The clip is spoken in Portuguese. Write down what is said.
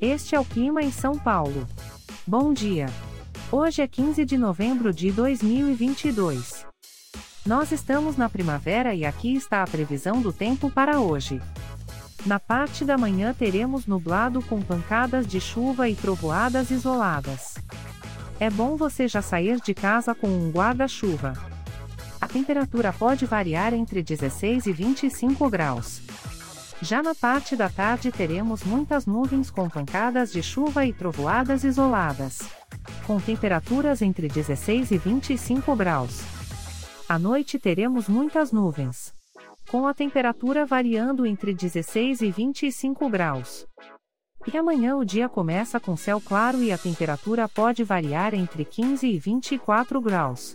Este é o clima em São Paulo. Bom dia. Hoje é 15 de novembro de 2022. Nós estamos na primavera e aqui está a previsão do tempo para hoje. Na parte da manhã teremos nublado com pancadas de chuva e trovoadas isoladas. É bom você já sair de casa com um guarda-chuva. A temperatura pode variar entre 16 e 25 graus. Já na parte da tarde teremos muitas nuvens com pancadas de chuva e trovoadas isoladas. Com temperaturas entre 16 e 25 graus. À noite teremos muitas nuvens. Com a temperatura variando entre 16 e 25 graus. E amanhã o dia começa com céu claro e a temperatura pode variar entre 15 e 24 graus.